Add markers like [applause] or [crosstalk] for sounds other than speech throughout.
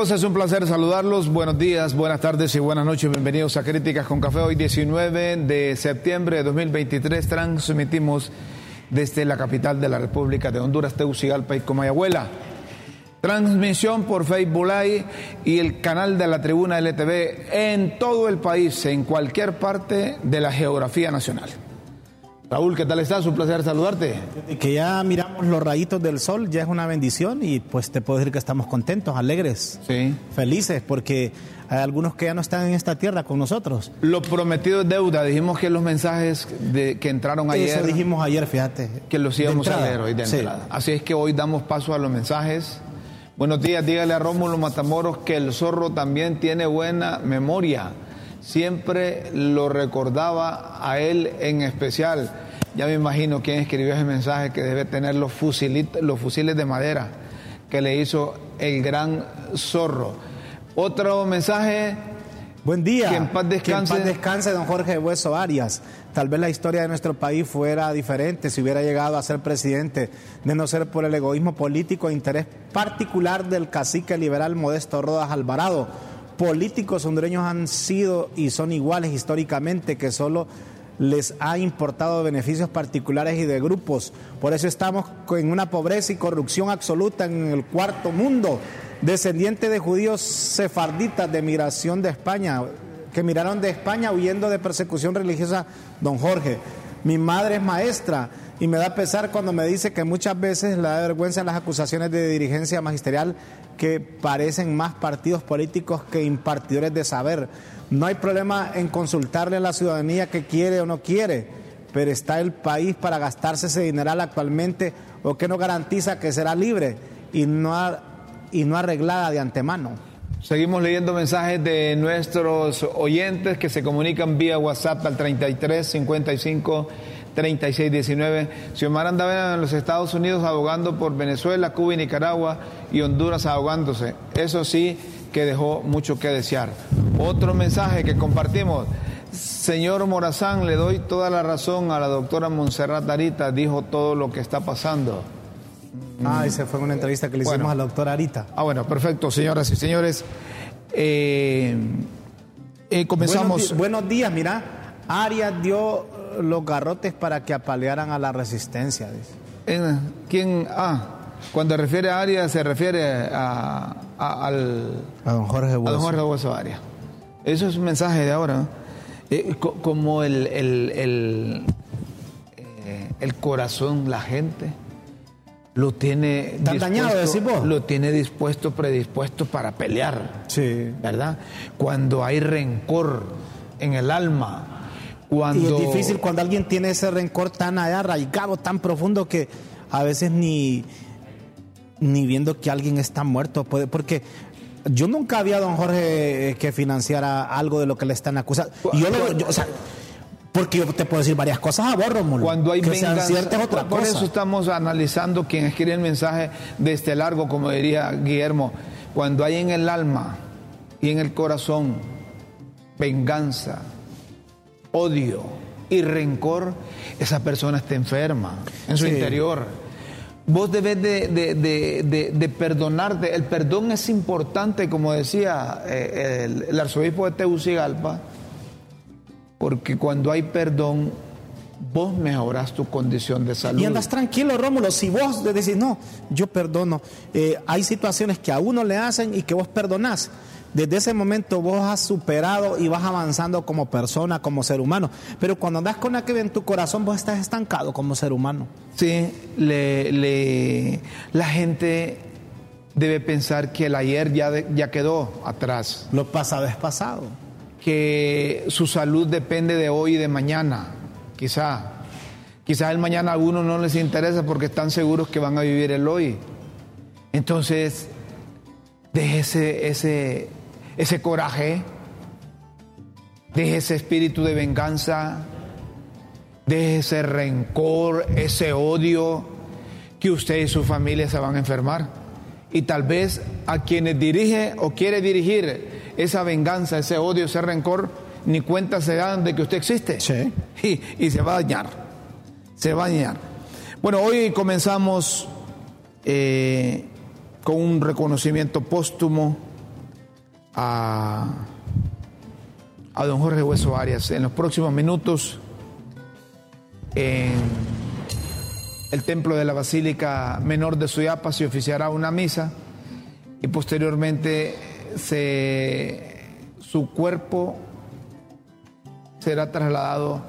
Es un placer saludarlos. Buenos días, buenas tardes y buenas noches. Bienvenidos a Críticas con Café. Hoy 19 de septiembre de 2023 transmitimos desde la capital de la República de Honduras, Tegucigalpa y Comayagüela. Transmisión por Facebook Live y el canal de la Tribuna LTV en todo el país, en cualquier parte de la geografía nacional. Raúl, ¿qué tal estás? Un placer saludarte. Que ya miramos los rayitos del sol, ya es una bendición y pues te puedo decir que estamos contentos, alegres, Sí. felices, porque hay algunos que ya no están en esta tierra con nosotros. Lo prometido es deuda. Dijimos que los mensajes de, que entraron ayer. Eso dijimos ayer, fíjate. que los íbamos a leer hoy de Sí. entrada. Así es que hoy damos paso a los mensajes. Buenos días, dígale a Rómulo Matamoros que el zorro también tiene buena memoria. Siempre lo recordaba a él en especial. Ya me imagino quién escribió ese mensaje que debe tener los, los fusiles de madera que le hizo el gran zorro. Otro mensaje Buen día. Que en paz descanse. Que en paz descanse don Jorge Hueso Arias. Tal vez la historia de nuestro país fuera diferente si hubiera llegado a ser presidente, de no ser por el egoísmo político e interés particular del cacique liberal Modesto Rodas Alvarado. Políticos hondureños han sido y son iguales históricamente, que solo les ha importado beneficios particulares y de grupos. Por eso estamos en una pobreza y corrupción absoluta en el cuarto mundo. Descendiente de judíos sefarditas de migración de España, que miraron de España huyendo de persecución religiosa, don Jorge. Mi madre es maestra y me da pesar cuando me dice que muchas veces le da vergüenza las acusaciones de dirigencia magisterial que parecen más partidos políticos que impartidores de saber. No hay problema en consultarle a la ciudadanía que quiere o no quiere, pero está el país para gastarse ese dineral actualmente o que no garantiza que será libre y no, y no arreglada de antemano. Seguimos leyendo mensajes de nuestros oyentes que se comunican vía WhatsApp al 33 55 36 19. Xiomara andaba en los Estados Unidos abogando por Venezuela, Cuba y Nicaragua y Honduras ahogándose. Eso sí que dejó mucho que desear. Otro mensaje que compartimos. Señor Morazán, le doy toda la razón a la doctora Montserrat Arita, dijo todo lo que está pasando. Ah, esa fue una entrevista que le hicimos Bueno. a la doctora Arita. Ah, bueno, perfecto, señoras y señores. Eh, eh, comenzamos. Buenos, días, mira. Arias dio los garrotes para que apalearan a la resistencia. dice. ¿Quién? Ah, cuando refiere a Arias se refiere a, a- al, A don Jorge a Hueso. don Jorge Hueso Arias. Eso es un mensaje de ahora. ¿no? Eh, co- como el, el, el, eh, el corazón, la gente, lo tiene. ¿Tan dañado, decís vos? Lo tiene dispuesto, predispuesto para pelear. Sí. ¿verdad? Cuando hay rencor en el alma, cuando... Y es difícil cuando alguien tiene ese rencor tan arraigado, tan profundo que a veces ni, ni viendo que alguien está muerto puede. Porque yo nunca había don Jorge eh, que financiara algo de lo que le están acusando. Yo, lo- yo, o sea, porque yo te puedo decir varias cosas a vos, Rómulo. Cuando hay que sean venganza, ciertas es otra por cosa. eso estamos analizando quien escribe el mensaje de este largo, como diría Guillermo, cuando hay en el alma y en el corazón venganza, odio y rencor, esa persona está enferma en su Sí. interior. Vos debes de, de- de- de- perdonarte. El perdón es importante, como decía eh, el, arzobispo de Tegucigalpa, porque cuando hay perdón, vos mejoras tu condición de salud. Y andas tranquilo, Rómulo. Si vos decís, no, yo perdono. Eh, hay situaciones que a uno le hacen y que vos perdonás. Desde ese momento vos has superado y vas avanzando como persona, como ser humano. Pero cuando andas con aquello en tu corazón, vos estás estancado como ser humano. Sí, le, le- la gente debe pensar que el ayer ya, de- ya quedó atrás, Lo pasado es pasado. que su salud depende de hoy y de mañana. quizá. Quizás el mañana a algunos no les interesa porque están seguros que van a vivir el hoy. Entonces, deje ese, ese, ese coraje, deje ese espíritu de venganza, deje ese rencor, ese odio, que usted y su familia se van a enfermar. Y tal vez a quienes dirige o quiere dirigir esa venganza, ese odio, ese rencor, ni cuenta se dan de que usted existe. Sí. [laughs] Y, y se va a dañar. Se va a dañar. Bueno, hoy comenzamos eh, con un reconocimiento póstumo a, a don Jorge Hueso Arias. En los próximos minutos, en el templo de la Basílica Menor de Suyapa se oficiará una misa y posteriormente se, su cuerpo será trasladado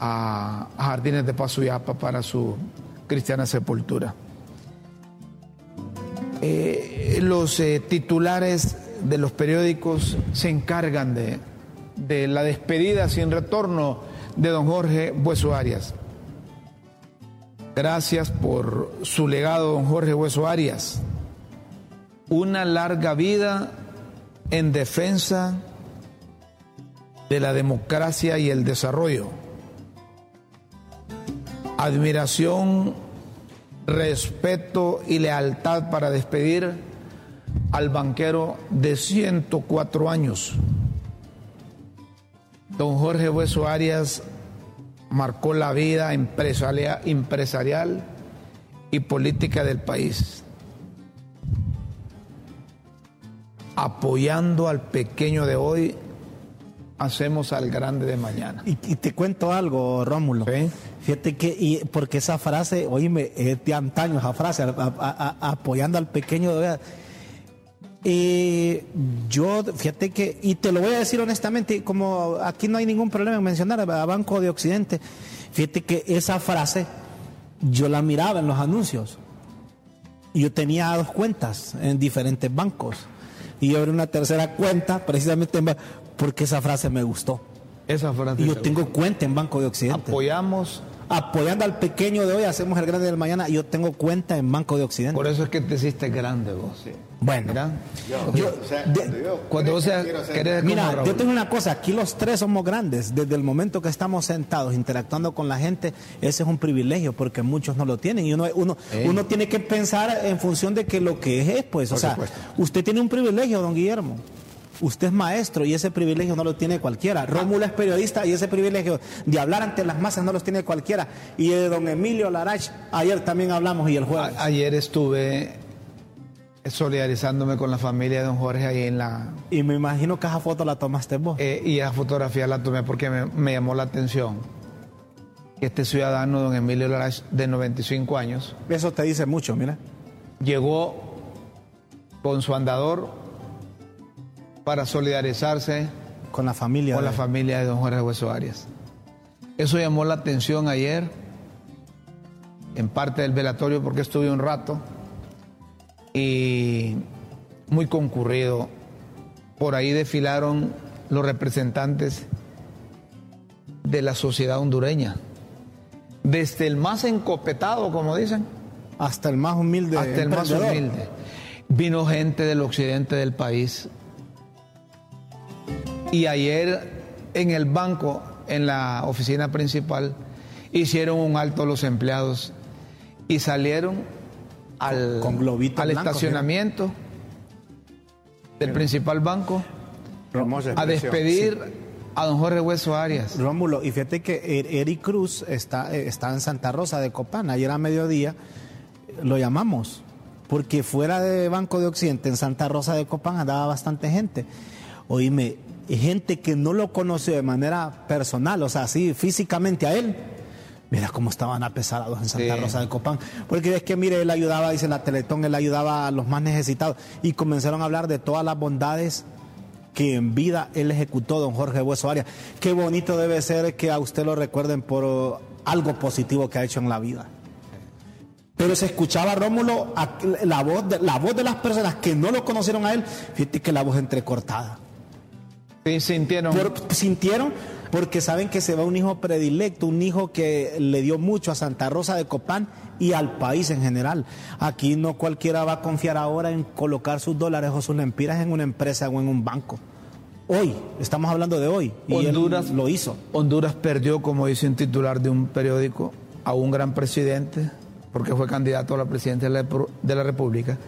a, Jardines de Paz Suyapa para su cristiana sepultura. Eh, los eh, titulares de los periódicos se encargan de, de la despedida sin retorno de don Jorge Bueso Arias. Gracias por su legado, don Jorge Hueso Arias. Una larga vida en defensa de la democracia y el desarrollo. Admiración, respeto y lealtad para despedir al banquero de 104 años. Don Jorge Hueso Arias marcó la vida empresarial, y política del país, apoyando al pequeño de hoy, hacemos al grande de mañana. Y, y te cuento algo, Rómulo. ¿Sí? Fíjate que, y porque esa frase, oíme, es de antaño esa frase, a- a- a- apoyando al pequeño de hoy. Eh, yo, fíjate que, y te lo voy a decir honestamente, como aquí no hay ningún problema en mencionar a Banco de Occidente, fíjate que esa frase yo la miraba en los anuncios. Yo tenía dos cuentas en diferentes bancos. Y yo abrí una tercera cuenta precisamente en porque esa frase me gustó. Esa frase Y yo tengo cuenta en Banco de Occidente. Apoyamos, Apoyando al pequeño de hoy, hacemos el grande del mañana. y Yo tengo cuenta en Banco de Occidente. por eso es que te hiciste grande vos. Bueno, Mira, yo- de- cuando vos seas- querés como Mira, yo tengo una cosa, aquí los tres somos grandes, desde el momento que estamos sentados interactuando con la gente, ese es un privilegio porque muchos no lo tienen y uno, uno, uno tiene que pensar en función de que lo que es es, pues, o sea, supuesto. usted tiene un privilegio, don Guillermo. Usted es maestro y ese privilegio no lo tiene cualquiera. Rómulo es periodista y ese privilegio de hablar ante las masas no los tiene cualquiera. Y de don Emilio Larach, ayer también hablamos y el jueves. A- ayer estuve solidarizándome con la familia de don Jorge ahí en la... Y me imagino que esa foto la tomaste vos. eh, y esa fotografía la tomé porque me, me llamó la atención que este ciudadano, don Emilio Larach, de 95 años, Eso te dice mucho, mira. llegó con su andador para solidarizarse Con la familia. con de- la familia de don Jorge Hueso Arias. Eso llamó la atención ayer en parte del velatorio porque estuve un rato y muy concurrido. Por ahí desfilaron los representantes de la sociedad hondureña. Desde el más encopetado, como dicen, Hasta el más humilde. hasta el más humilde. Vino gente del occidente del país. Y ayer en el banco, en la oficina principal, hicieron un alto los empleados y salieron al, Con al estacionamiento del principal banco a despedir a don Jorge Hueso Arias. Rómulo, y fíjate que Er- Eric Cruz está, eh, está en Santa Rosa de Copán. Ayer a mediodía lo llamamos, porque fuera de Banco de Occidente, en Santa Rosa de Copán, andaba bastante gente. Oíme, gente que no lo conoció de manera personal, o sea, así físicamente a él. Mira cómo estaban apesados en Santa Sí. Rosa de Copán. Porque es que, mire, él ayudaba, dice la Teletón, él ayudaba a los más necesitados. Y comenzaron a hablar de todas las bondades que en vida él ejecutó, don Jorge Hueso Arias. Qué bonito debe ser que a usted lo recuerden por algo positivo que ha hecho en la vida. Pero se escuchaba Rómulo la voz de, la voz de las personas que no lo conocieron a él, fíjate que la voz entrecortada. Sí, sintieron. Por- sintieron porque saben que se va un hijo predilecto, un hijo que le dio mucho a Santa Rosa de Copán y al país en general. Aquí no cualquiera va a confiar ahora en colocar sus dólares o sus lempiras en una empresa o en un banco. Hoy, estamos hablando de hoy, y Honduras lo hizo. Honduras perdió, como dice un titular de un periódico, a un gran presidente, porque fue candidato a la presidencia de la República,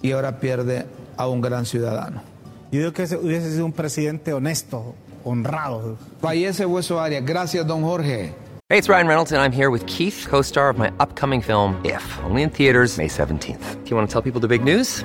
y ahora pierde a un gran ciudadano. Yo digo que hubiese sido un presidente honesto, honrado. Fallece Hueso Arias. Gracias, don Jorge. Hey, it's Ryan Reynolds, and I'm here with Keith, co star of my upcoming film, If, only in theaters, May 17th. Do you want to tell people the big news?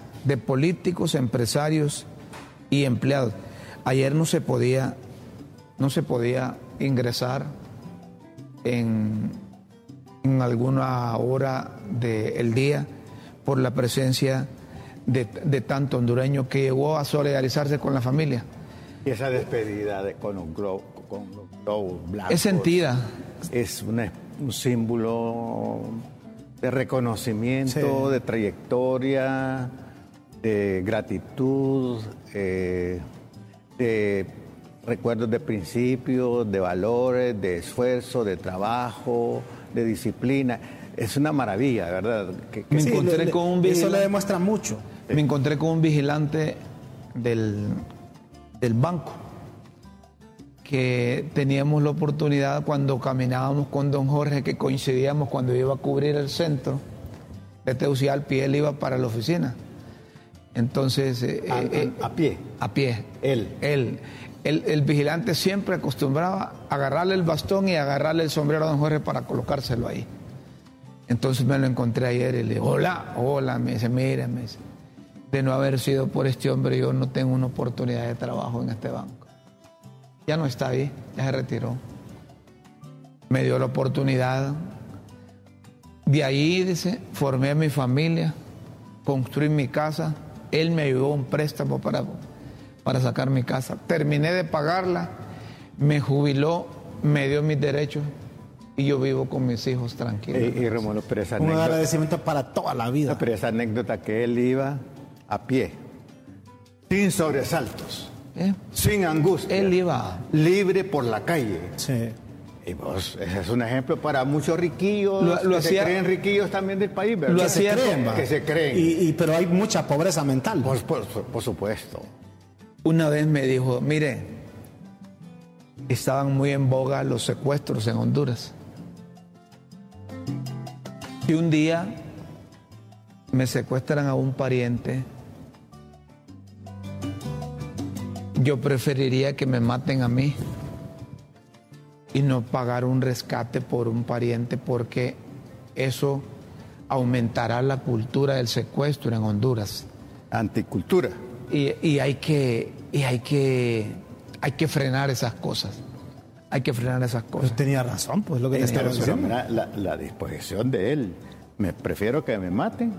de políticos, empresarios y empleados. Ayer no se podía, no se podía ingresar en, en alguna hora del día por la presencia de, tanto hondureño que llegó a solidarizarse con la familia. Y esa despedida de, con un globo, con Es sentida. Es un símbolo de reconocimiento, de trayectoria, de gratitud, eh, de recuerdos de principios, de valores, de esfuerzo, de trabajo, de disciplina. Es una maravilla, ¿verdad? Me encontré con un vigilante. Eso le demuestra mucho. Me encontré con un vigilante del, del banco que teníamos la oportunidad cuando caminábamos con don Jorge, que coincidíamos cuando iba a cubrir el centro de Teucialpi, él iba para la oficina. Entonces... Eh, eh, a, pie. A pie. Él. Él. El, vigilante siempre acostumbraba a agarrarle el bastón y agarrarle el sombrero a don Jorge para colocárselo ahí. Entonces me lo encontré ayer y le dije, hola, hola, me dice, mire, me dice, de no haber sido por este hombre yo no tengo una oportunidad de trabajo en este banco. Ya no está ahí, ya se retiró. Me dio la oportunidad. De ahí, dice, formé a mi familia, construí mi casa, él me ayudó un préstamo para, para sacar mi casa. Terminé de pagarla, me jubiló, me dio mis derechos y yo vivo con mis hijos tranquilos. Y, Romulo, pero esa Un agradecimiento para toda la vida. pero esa anécdota que él iba a pie, sin sobresaltos, ¿Eh? sin angustia. Él iba. Libre por la calle. Sí. Y vos, ese es un ejemplo para muchos riquillos lo, que se creen riquillos también del país, ¿verdad? Lo que se creen, que se creen. Y, pero hay mucha pobreza mental. Por, supuesto. Una vez me dijo, mire, estaban muy en boga los secuestros en Honduras. Y un día me secuestran a un pariente, yo preferiría que me maten a mí y no pagar un rescate por un pariente porque eso aumentará la cultura del secuestro en Honduras. Anticultura. Y, hay que, y hay que, hay que frenar esas cosas. Hay que frenar esas cosas. tenía razón, pues lo que tenía razón. La, la disposición de él. Me prefiero que me maten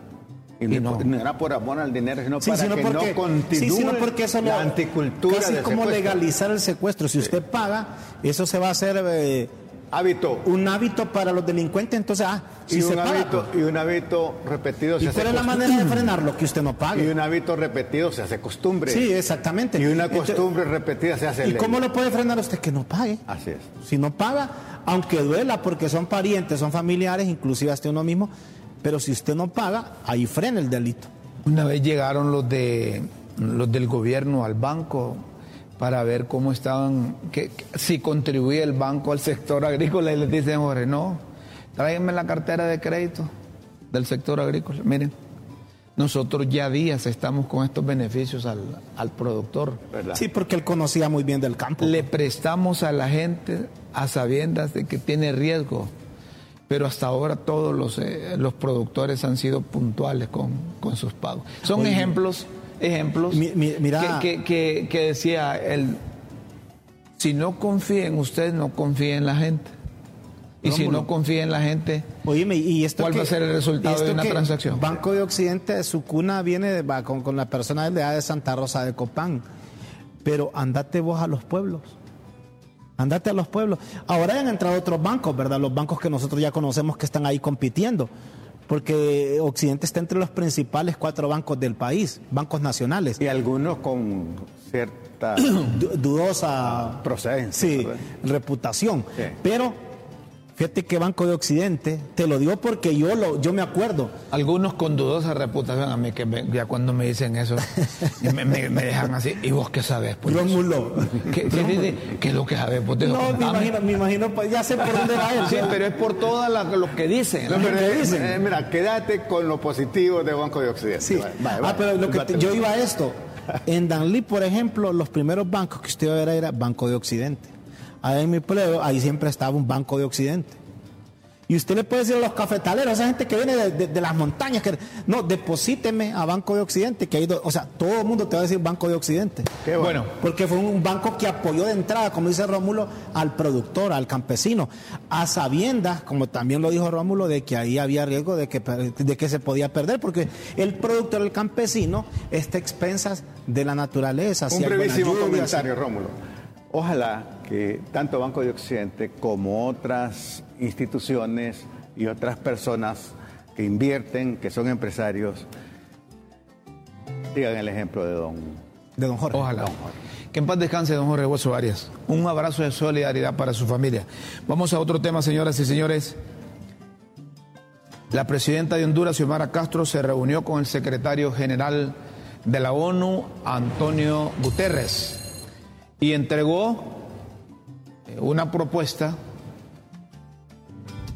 y, no. era por amor al dinero, sino para que no continúe sino porque eso la anticultura casi como legalizar el secuestro. Si usted paga, eso se va a hacer eh, hábito. Un hábito para los delincuentes, entonces, ah, si y, un hábito, pues. y un hábito repetido se ¿Y cuál es la manera de frenarlo? Que usted no pague. Y un hábito repetido se hace costumbre. Sí, exactamente. Y una costumbre repetida se hace ¿Y cómo lo puede frenar usted? Que no pague. Así es. Si no paga, aunque duela porque son parientes, son familiares, inclusive hasta uno mismo, pero si usted no paga, ahí frena el delito. Una vez llegaron los de los del gobierno al banco para ver cómo estaban, que, si contribuía el banco al sector agrícola y les dicen, Jorge, no, tráiganme la cartera de crédito del sector agrícola. Miren, nosotros ya días estamos con estos beneficios al, al productor. Sí, porque él conocía muy bien del campo. Le prestamos a la gente a sabiendas de que tiene riesgo pero hasta ahora todos los, eh, los productores han sido puntuales con, sus pagos. Son ejemplos, ejemplos mira, que, que, decía el... Si no confía en usted, no confía en la gente. Y si no confía en la gente, ¿y ¿cuál va a ser el resultado de una transacción? Banco de Occidente, su cuna viene de, con, con, la personalidad de Santa Rosa de Copán. Pero andate vos a los pueblos. Andate a los pueblos. Ahora han entrado otros bancos, ¿verdad? Los bancos que nosotros ya conocemos que están ahí compitiendo. Porque Occidente está entre los principales cuatro bancos del país, bancos nacionales. Y algunos con cierta [clears throat] dudosa procedencia. Sí, reputación. Pero Fíjate que Banco de Occidente, te lo digo porque yo lo, yo me acuerdo. Algunos con dudosa reputación, a mí que ya cuando me dicen eso, me, dejan así, ¿y vos qué sabes? Pues, Rómulo. ¿Qué, ¿Qué, es lo que sabes? Pues, no, me imagino, me imagino, pues ya sé por dónde va él. Sí, pero es por todo lo que dicen. Eh, mira, quédate con lo positivo de Banco de Occidente. Sí. ah, pero lo que yo iba a esto. En Danlí, por ejemplo, los primeros bancos que usted iba a ver era Banco de Occidente. Ahí en mi pueblo, ahí siempre estaba un banco de Occidente. Y usted le puede decir a los cafetaleros, a esa gente que viene de, las montañas, que no, deposíteme a Banco de Occidente, que hay o sea, todo el mundo te va a decir Banco de Occidente. Qué bueno. Porque fue un banco que apoyó de entrada, como dice Rómulo, al productor, al campesino, a sabiendas, como también lo dijo Rómulo, de que ahí había riesgo de que, de que se podía perder, porque el productor, el campesino, está expensas de la naturaleza. Un brevísimo comentario, Rómulo. Ojalá que tanto Banco de Occidente como otras instituciones y otras personas que invierten, que son empresarios, sigan el ejemplo de don, de don Jorge. Ojalá. Que en paz descanse don Jorge Hueso Arias. Un abrazo de solidaridad para su familia. Vamos a otro tema, señoras y señores. La presidenta de Honduras, Xiomara Castro, se reunió con el secretario general de la ONU, Antonio Guterres y entregó una propuesta,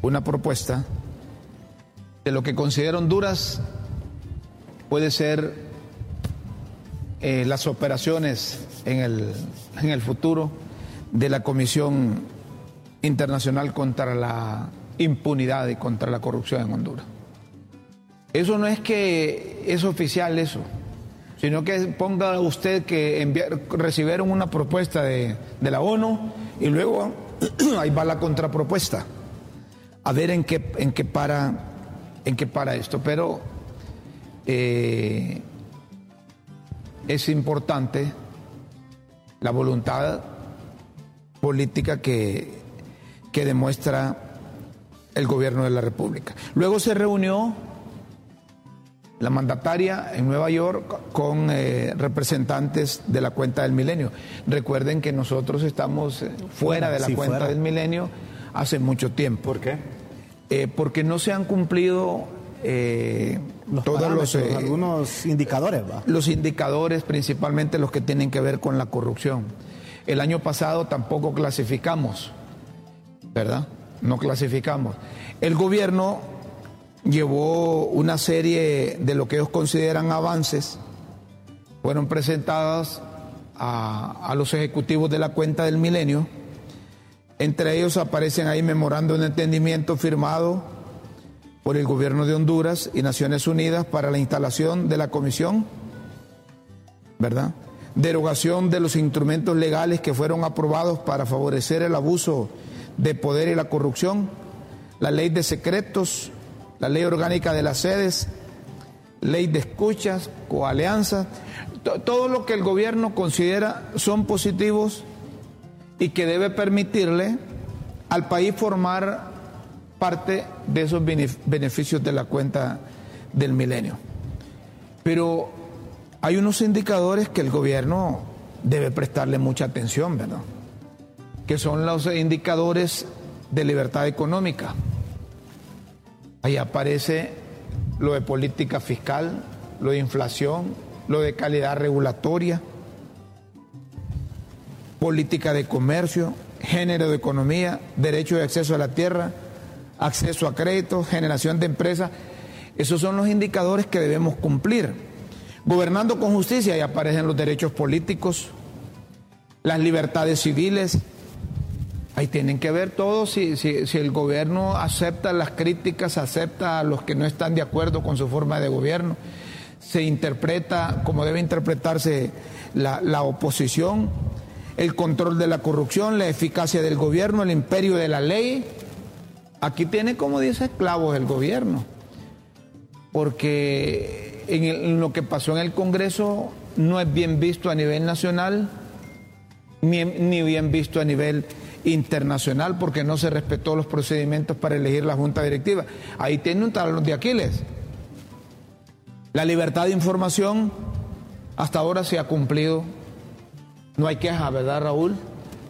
una propuesta de lo que considera Honduras puede ser eh, las operaciones en el, en el futuro de la Comisión Internacional contra la Impunidad y contra la Corrupción en Honduras. Eso no es que es oficial eso sino que ponga usted que enviar, recibieron una propuesta de, la ONU y luego [clears throat] ahí va la contrapropuesta. A ver en qué, en qué, para, en qué para esto. Pero eh, es importante la voluntad política que, que demuestra el gobierno de la República. Luego se reunió la mandataria en Nueva York con eh, representantes de la cuenta del milenio. Recuerden que nosotros estamos eh, fuera de la cuenta del milenio hace mucho tiempo. ¿Por qué? Eh, porque no se han cumplido todos los algunos indicadores. Los indicadores, principalmente los que tienen que ver con la corrupción. El año pasado tampoco clasificamos, ¿verdad? No clasificamos. El gobierno llevó una serie de lo que ellos consideran avances, fueron presentadas a, los ejecutivos de la cuenta del milenio. Entre ellos aparecen ahí memorando de entendimiento firmado por el gobierno de Honduras y Naciones Unidas para la instalación de la comisión, ¿verdad? Derogación de los instrumentos legales que fueron aprobados para favorecer el abuso de poder y la corrupción, la ley de secretos, la ley orgánica de las sedes, ley de escuchas, coalianzas, todo lo que el gobierno considera son positivos y que debe permitirle al país formar parte de esos beneficios de la cuenta del milenio. Pero hay unos indicadores que el gobierno debe prestarle mucha atención, ¿verdad? Que son los indicadores de libertad económica. Ahí aparece lo de política fiscal, lo de inflación, lo de calidad regulatoria, política de comercio, género de economía, derecho de acceso a la tierra, acceso a crédito, generación de empresas. Esos son los indicadores que debemos cumplir. Gobernando con justicia, ahí aparecen los derechos políticos, las libertades civiles, Ahí tienen que ver todo si, si, el gobierno acepta las críticas, acepta a los que no están de acuerdo con su forma de gobierno, se interpreta como debe interpretarse la, oposición, el control de la corrupción, la eficacia del gobierno, el imperio de la ley. Aquí tiene, como dice, esclavos el gobierno. Porque en, en lo que pasó en el Congreso no es bien visto a nivel nacional, ni, bien visto a nivel internacional, porque no se respetó los procedimientos para elegir la junta directiva. Ahí tiene un talón de Aquiles. La libertad de información hasta ahora se ha cumplido. No hay queja, ¿verdad, Raúl?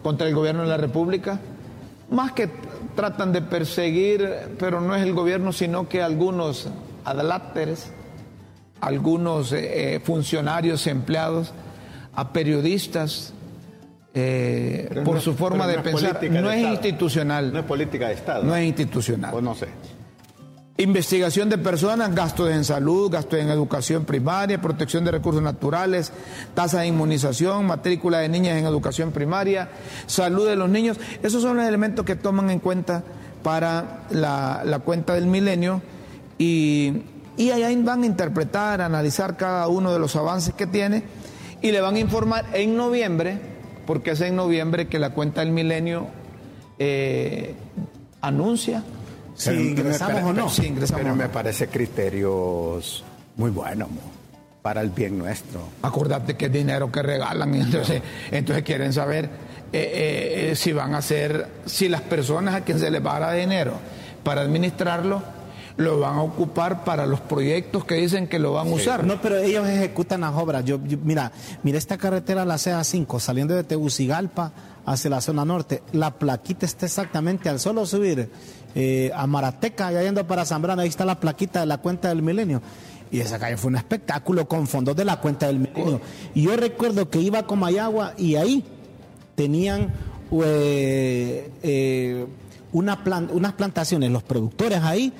Contra el gobierno de la República. Más que tratan de perseguir, pero no es el gobierno, sino que algunos adláteres, algunos eh, eh, funcionarios empleados, a periodistas, eh, por no- su forma de no pensar. No es Estado. institucional. No es política de Estado. No es institucional. O no sé. Investigación de personas, gastos en salud, gastos en educación primaria, protección de recursos naturales, tasa de inmunización, matrícula de niñas en educación primaria, salud de los niños. Esos son los elementos que toman en cuenta para la, la cuenta del milenio y, y allá van a interpretar, analizar cada uno de los avances que tiene y le van a informar en noviembre, porque es en noviembre que la cuenta del milenio eh, anuncia Si ingresamos pero- o no. Ingresamos Pero me parece criterios muy buenos para el bien nuestro. Acordate que es dinero que regalan y entonces, entonces quieren saber eh, eh, si van a hacer, si las personas a quien se les va a dar dinero para administrarlo, lo van a ocupar para los proyectos que dicen que lo van a usar. No, pero ellos ejecutan las obras. Yo, yo- mira, mira esta carretera, la CA5, saliendo de Tegucigalpa hacia la zona norte. La plaquita está exactamente al solo subir eh, a Marateca, ya yendo para Zambrano, ahí está la plaquita de la cuenta del milenio. Y esa calle fue un espectáculo con fondos de la cuenta del milenio. Y yo recuerdo que iba a Comayagua y ahí tenían eh, eh, una plan- unas plantaciones, los productores ahí,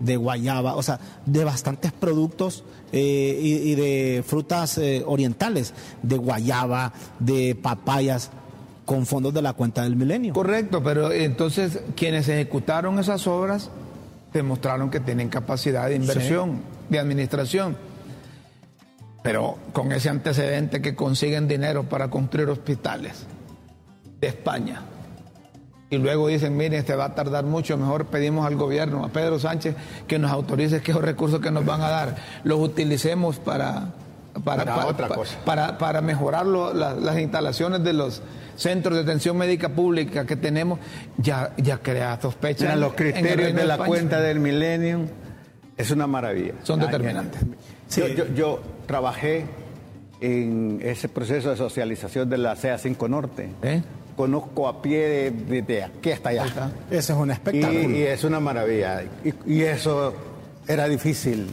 de guayaba, o sea, de bastantes productos eh, y, y de frutas eh, orientales, de guayaba, de papayas, con fondos de la cuenta del milenio. Correcto, pero entonces quienes ejecutaron esas obras demostraron que tienen capacidad de inversión, de administración. Pero con ese antecedente que consiguen dinero para construir hospitales de España. Y luego dicen, miren, este va a tardar mucho, mejor pedimos al gobierno, a Pedro Sánchez, que nos autorice que esos recursos que nos van a dar los utilicemos para, Para otra cosa. para, para mejorar lo- la- las instalaciones de los centros de atención médica pública que tenemos, ya, ya crea sospecha. Mira, en- los criterios de la España. cuenta del Millennium es una maravilla. Son determinantes. Yo, yo- yo trabajé en ese proceso de socialización de la CA5 Norte. ¿Eh? Conozco a pie de, de- de aquí hasta allá. Está. Ese es un espectáculo. y es una maravilla. Y, y eso era difícil,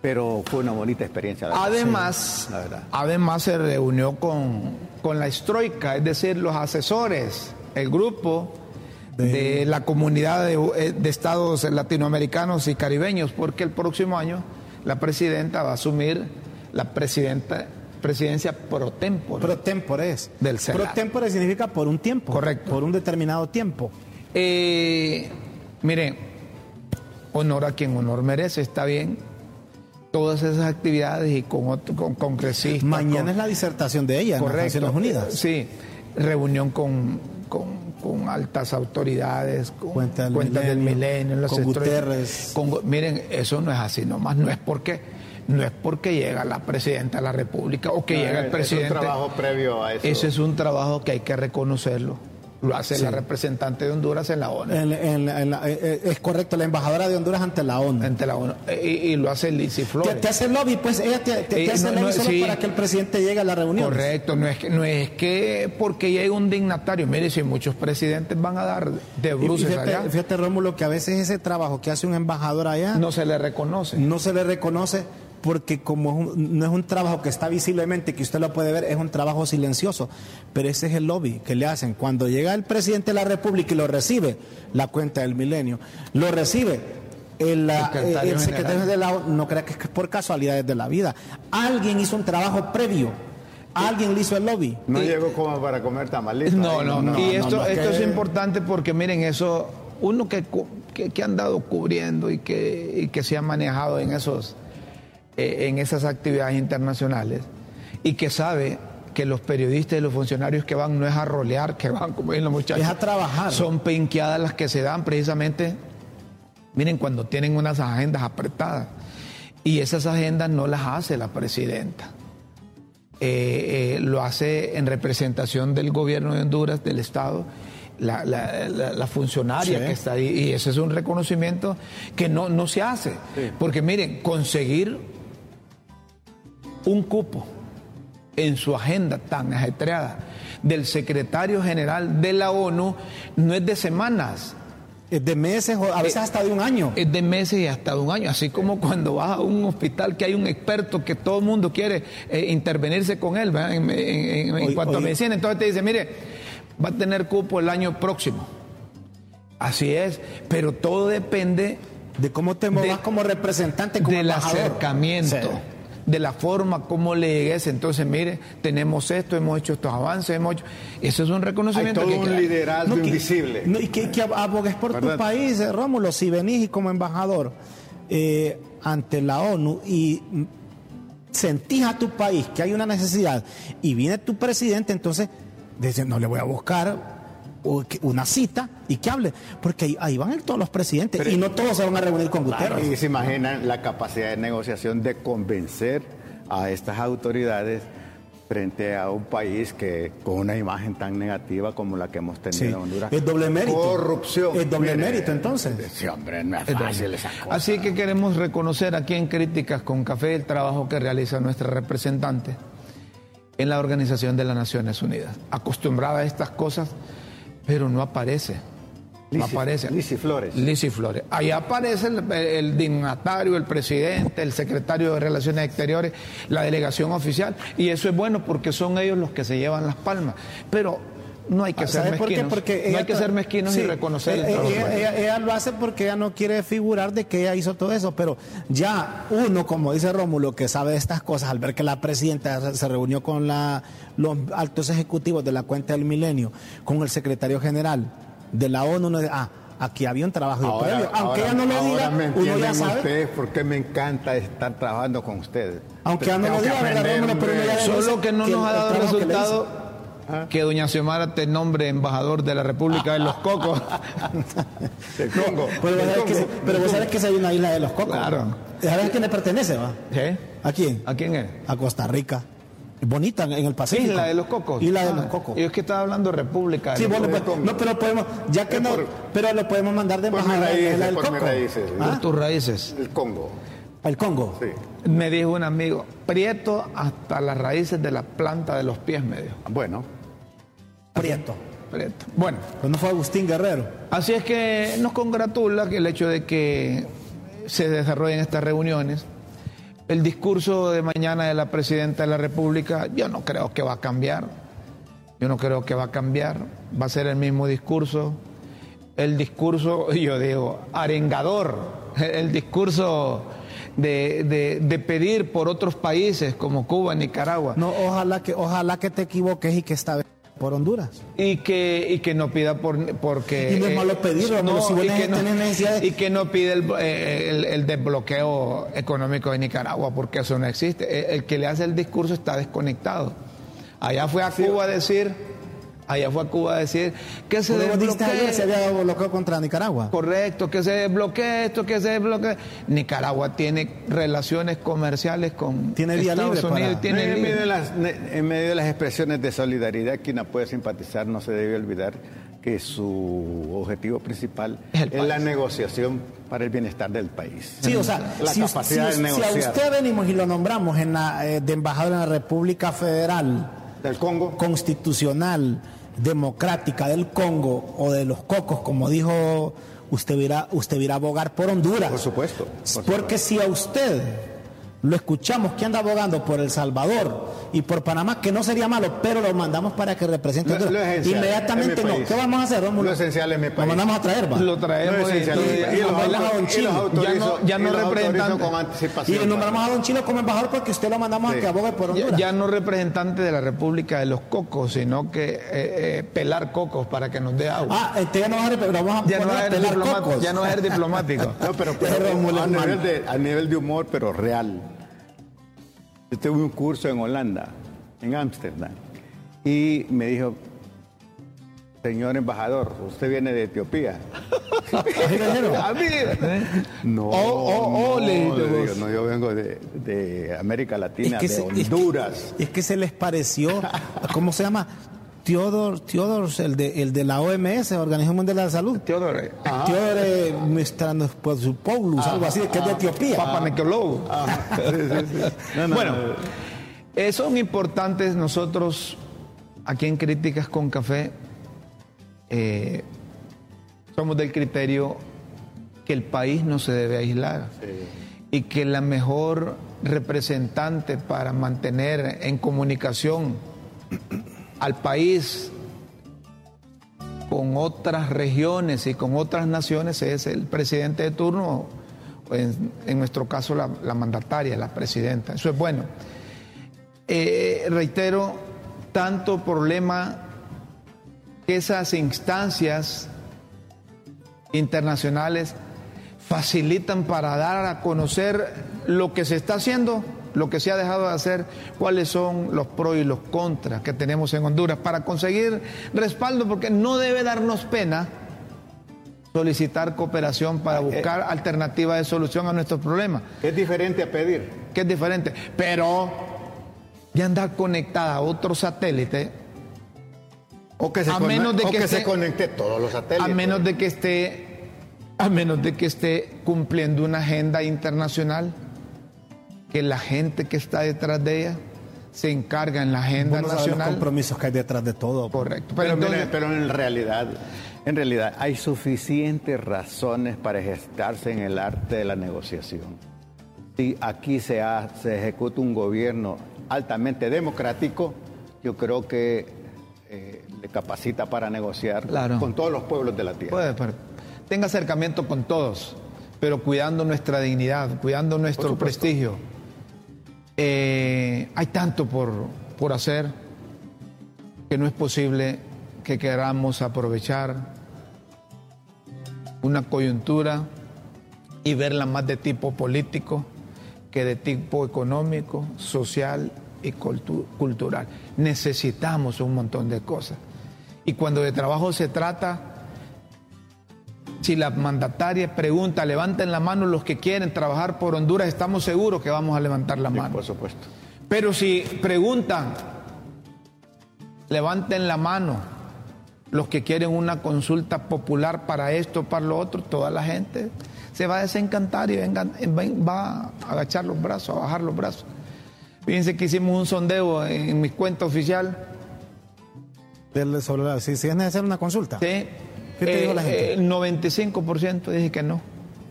pero fue una bonita experiencia. la verdad. Además, Sí, la verdad. además se reunió con, con la Estroika, es decir, los asesores, el grupo de, la comunidad de, eh, de estados latinoamericanos y caribeños, porque el próximo año la presidenta va a asumir la presidenta, presidencia pro tempore. Pro tempore es. Del CELAC. Pro tempore significa por un tiempo. Correcto. Por un determinado tiempo. Eh, mire, honor a quien honor merece, está bien. Todas esas actividades y con, otro- con congresistas. Mañana con- es la disertación de ella en las Correcto. Naciones Unidas. Sí, reunión con, con- con altas autoridades, con Cuenta del cuentas del milenio, milenio, los con Guterres. con- miren, eso no es así nomás, no es porque no es porque llega la presidenta de la República o que No, llega el es- presidente. Es un trabajo previo a eso. Ese es un trabajo que hay que reconocerlo. Lo hace la representante de Honduras en la ONU. En- en- en la- eh, eh, es correcto, la embajadora de Honduras ante la ONU. ante la ONU. Y, y lo hace Lizzie Te, Flores. te hace lobby, pues ella te, te- te Eh, hace no, lobby no, solo sí. para que el presidente llegue a la reunión. Correcto, no es que no es que porque llegue un dignatario, mire, si muchos presidentes van a dar de Y bruces fíjate, allá, fíjate, Rómulo, que a veces ese trabajo que hace un embajador allá no se le reconoce. no se le reconoce porque como es un- no es un trabajo que está visiblemente, que usted lo puede ver, es un trabajo silencioso. Pero ese es el lobby que le hacen. Cuando llega el presidente de la República y lo recibe, la cuenta del milenio, lo recibe el, Secretario el secretario general. de la ONU, no crea que es por casualidades de la vida. Alguien hizo un trabajo previo, alguien le hizo el lobby. No llegó como para comer tamalitos. No, no, no. Y no, esto, no, esto que- es importante porque miren, eso, uno que, que, que ha andado cubriendo y que, y que se ha manejado en esos, eh, en esas actividades internacionales y que sabe que los periodistas y los funcionarios que van no es a rolear, que van, como dicen los muchachos. Es a trabajar. Son pinqueadas las que se dan precisamente, miren, cuando tienen unas agendas apretadas. Y esas agendas no las hace la presidenta. Eh, eh, lo hace en representación del gobierno de Honduras, del Estado, la, la- la- la funcionaria Sí. que está ahí. Y ese es un reconocimiento que no, no se hace. Porque miren, conseguir un cupo en su agenda tan ajetreada del secretario general de la ONU no es de semanas, Es de meses o a veces hasta de un año. es de meses y hasta de un año. Así como cuando vas a un hospital que hay un experto que todo el mundo quiere eh, intervenirse con él en, en- en- en Oye, cuanto a medicina. Entonces te dice, mire, va a tener cupo el año próximo. Así es, pero todo depende de cómo te movas como representante, como del embajador. acercamiento, Sí. De la forma como le llegues. Entonces, mire, tenemos esto, hemos hecho estos avances, hemos hecho... Eso es un Hay reconocimiento todo que un que- liderazgo No, que- invisible. no, y que, que abogues por tu ¿Verdad? país, eh, Rómulo, si venís y como embajador eh, ante la ONU y sentís a tu país que hay una necesidad y viene tu presidente, entonces dice, no le voy a buscar o una cita y que hable, porque ahí, ahí van a ir todos los presidentes y no todos se van a reunir con Guterres. Y se imaginan la capacidad de negociación de convencer a estas autoridades frente a un país que con una imagen tan negativa como la que hemos tenido Sí. en Honduras. Es doble mérito. Corrupción. Es doble Mire, mérito, entonces. Sí, hombre, no es fácil esa cosa. Así que queremos reconocer aquí en Críticas con Café el trabajo que realiza nuestra representante en la Organización de las Naciones Unidas. Acostumbrada a estas cosas, pero no aparece. No aparece. Lizy Flores. Lizy Flores. Ahí aparece el, el dignatario, el presidente, el secretario de Relaciones Exteriores, la delegación oficial. Y eso es bueno porque son ellos los que se llevan las palmas. Pero no hay que ser ¿Sabes por qué? mezquinos. Porque no hay que ser mezquinos Sí, y reconocer el ella, trabajo. ella- ella- ella lo hace porque ella no quiere figurar de que ella hizo todo eso, pero ya uno, como dice Rómulo, que sabe de estas cosas, al ver que la presidenta se- reunió con la, los altos ejecutivos de la cuenta del milenio, con el secretario general de la ONU, uno dice, ah, aquí había un trabajo previo. Aunque ella no lo diga, ahora me uno ya sabe. ustedes por qué me encanta estar trabajando con ustedes. Aunque ella no lo diga, ¿verdad, aprender, Rómulo? Pero Solo que no nos ha dado resultado que doña Xiomara te nombre embajador de la República de los Cocos. [laughs] Del Congo. Pero vos sabés que, pero vos sabés que se hay una isla de los cocos. Claro. ¿Sabes a quién le pertenece, va? ¿Sí? ¿A quién? ¿A quién es? A Costa Rica. Bonita en el Pacífico. Isla de los Cocos. Isla de Ah, los Cocos. Yo es que estaba hablando de República. de Sí, los vos lo puedes- no, pero podemos, ya que Es no, por- pero lo podemos mandar de por mis embajada a la raíces, del por Coco. mis raíces. ¿Ah? Por tus raíces. El Congo. El Congo. Sí. Me dijo un amigo, prieto hasta las raíces de la planta de los pies, me dijo. Bueno, Prieto. Prieto. Bueno, Pues no fue Agustín Guerrero. así es que nos congratula que el hecho de que se desarrollen estas reuniones. El discurso de mañana de la presidenta de la República, yo no creo que va a cambiar. Yo no creo que va a cambiar. Va a ser el mismo discurso. El discurso, [laughs] yo digo, arengador. El discurso de, de- de pedir por otros países como Cuba, Nicaragua. No, ojalá que, ojalá que te equivoques y que esta vez por Honduras. Y que, y que no pida por, porque... Y no es malo pedir, Rómulo, si y, que no, tenés necesidad de- y que no pide el, eh, el- el desbloqueo económico de Nicaragua, porque eso no existe. El, el que le hace el discurso está desconectado. Allá fue a Cuba a decir, allá fue a Cuba a decir que se desbloquee. se había bloqueo contra Nicaragua. Correcto, que se desbloquee esto, que se desbloquee. Nicaragua tiene relaciones comerciales con Tiene Estados libre Unidos. para- tiene en, medio de las, en medio de las expresiones de solidaridad, quien la puede simpatizar no se debe olvidar que su objetivo principal Es la negociación para el bienestar del país. Sí, o sea, La si, capacidad si- de si a negociar. usted venimos y lo nombramos en la, eh, de embajador en la República Federal Del Congo. Constitucional, Democrática del Congo o de los Cocos, como dijo, usted irá, usted irá a abogar por Honduras. Por supuesto, por Porque si a usted lo escuchamos que anda abogando por El Salvador y por Panamá, que no sería malo, pero lo mandamos para que represente Lo- lo Inmediatamente no. país. ¿Qué vamos a hacer, Rómulo? Lo esencial en mi Lo país. mandamos a traer, va. Lo traemos es y- y- Y los a Don y Chilo. los autorizo- Ya no- ya no y representante. con Y anticipación. le nombramos a Don Chilo como embajador porque usted lo mandamos Sí. a que abogue por Ya, Honduras. ya no representante de la República de los Cocos, sino que eh, eh, pelar cocos para que nos dé agua. Ah, este ya no va a vamos a ya, no va a a ser cocos. ya no va a ser diplomático. [laughs] No, pero, pero [laughs] Es Rómulo a, nivel de, a nivel de humor, pero real. Yo tuve un curso en Holanda, en Ámsterdam, y me dijo, señor embajador, usted viene de Etiopía. [laughs] A mí, No, Oh, oh, oh, no, le digo, yo vengo de, de América Latina, de se- Honduras. Es que, se les pareció, ¿cómo se llama? Teodor, Teodor el, de, el de la OMS, Organización Mundial de la Salud. Teodore. Teodor eh, Mistranospoulous, algo así, que es de Etiopía. Papa Nicolau. [laughs] No, no, bueno, no. eh, son importantes nosotros aquí en Críticas con Café. eh, somos del criterio que el país no se debe aislar y que la mejor representante para mantener en comunicación al país con otras regiones y con otras naciones es el presidente de turno, en, en nuestro caso la, la mandataria, la presidenta. Eso es bueno. Eh, reitero, tanto problema que esas instancias internacionales facilitan para dar a conocer lo que se está haciendo, lo que se ha dejado de hacer, cuáles son los pros y los contras que tenemos en Honduras para conseguir respaldo, porque no debe darnos pena solicitar cooperación para buscar alternativas de solución a nuestros problemas, Es diferente a pedir. que es diferente, pero ya andar conectada a otro satélite O que se, A menos de o que que se conecte todos los satélites. a menos de que esté a menos de que esté cumpliendo una agenda internacional que la gente que está detrás de ella se encarga en la agenda Vos no sabés los nacional compromisos que hay detrás de todo. correcto Pero, pero, mire, entonces- pero en realidad, en realidad hay suficientes razones para gestarse en el arte de la negociación. Si aquí se, ha- se ejecuta un gobierno altamente democrático, yo creo que eh, le capacita para negociar Claro. con todos los pueblos de la tierra. puede, pero tenga acercamiento con todos pero cuidando nuestra dignidad cuidando nuestro prestigio Eh, hay tanto por, por hacer que no es posible que queramos aprovechar una coyuntura y verla más de tipo político que de tipo económico, social y cultu- cultural. Necesitamos un montón de cosas. Y cuando de trabajo se trata, si la mandataria pregunta, levanten la mano los que quieren trabajar por Honduras, estamos seguros que vamos a levantar la Sí, mano. por supuesto. Pero si preguntan, levanten la mano los que quieren una consulta popular para esto, para lo otro, toda la gente se va a desencantar y venga- va a agachar los brazos, a bajar los brazos. Fíjense que hicimos un sondeo en mi cuenta oficial. Del- sobre la- si, si es necesaria una consulta. ¿sí? ¿Qué te dijo la eh, gente? El 95% dije que no.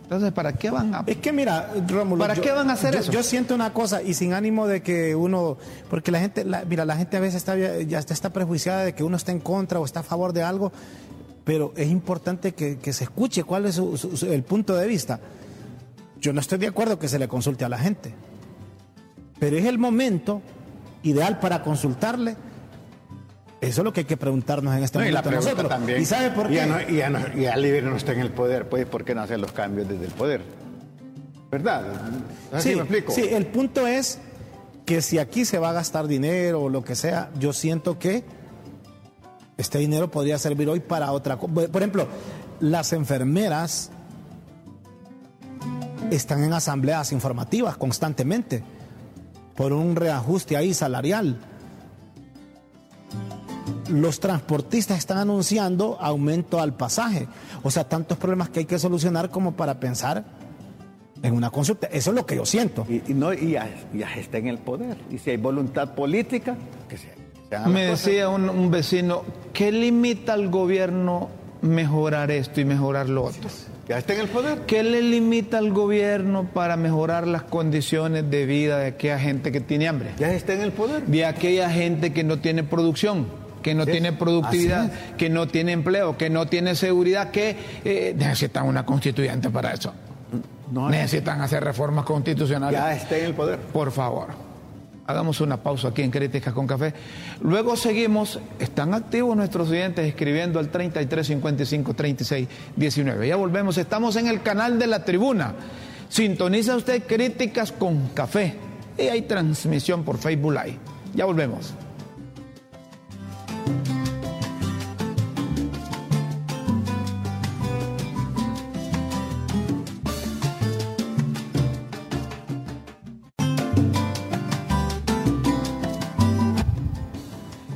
Entonces, ¿para qué van a...? Es que mira, Rómulo. ¿Para yo- qué van a hacer yo- eso? Yo siento una cosa y sin ánimo de que uno, porque la gente, la- mira, la gente a veces está ya está prejuiciada de que uno está en contra o está a favor de algo, pero es importante que, que se escuche cuál es su- su- su- el punto de vista. Yo no estoy de acuerdo que se le consulte a la gente, pero es el momento ideal para consultarle. Eso es lo que hay que preguntarnos en este No, y la momento pregunta nosotros. también. ¿Y sabe por qué? Ya, no, ya, no, ya Libre no está en el poder, pues, ¿por qué no hacer los cambios desde el poder? ¿Verdad? Así Sí, me explico. sí, el punto es que si aquí se va a gastar dinero o lo que sea, yo siento que este dinero podría servir hoy para otra cosa. Por ejemplo, las enfermeras están en asambleas informativas constantemente por un reajuste ahí salarial. Los transportistas están anunciando aumento al pasaje. O sea, tantos problemas que hay que solucionar como para pensar en una consulta. Eso es lo que yo siento. Y, y no, y ya, ya está en el poder. Y si hay voluntad política, que se, se hagan Me decía un, un vecino, ¿qué limita al gobierno mejorar esto y mejorar lo otro? Ya está en el poder. ¿Qué le limita al gobierno para mejorar las condiciones de vida de aquella gente que tiene hambre? Ya está en el poder. De aquella gente que no tiene producción, que no tiene productividad, que no tiene empleo, que no tiene seguridad, que eh, necesitan una constituyente para eso. No, Necesitan hacer reformas constitucionales. ya está en el poder. Por favor, hagamos una pausa aquí en Críticas con Café. Luego seguimos, están activos nuestros oyentes escribiendo al 33 55 36 19. Ya volvemos, estamos en el canal de la tribuna. Sintoniza usted Críticas con Café y hay transmisión por Facebook Live. Ya volvemos.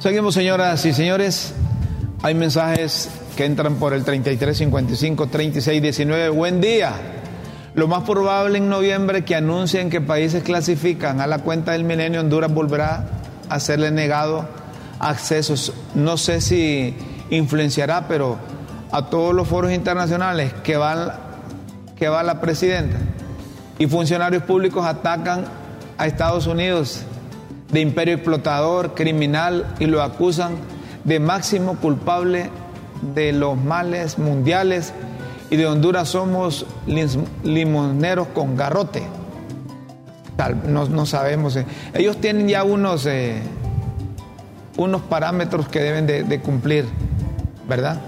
Seguimos, señoras y señores. Hay mensajes que entran por el 33 55 36 19. Buen día. Lo más probable en noviembre que anuncien que países clasifican a la cuenta del milenio, Honduras volverá a serle negado accesos. No sé si influenciará, pero a todos los foros internacionales que que va la presidenta y funcionarios públicos atacan a Estados Unidos de imperio explotador, criminal y lo acusan de máximo culpable de los males mundiales y de Honduras somos limoneros con garrote. No, no sabemos. Eh. Ellos tienen ya unos, eh, unos parámetros que deben de, de cumplir, ¿verdad?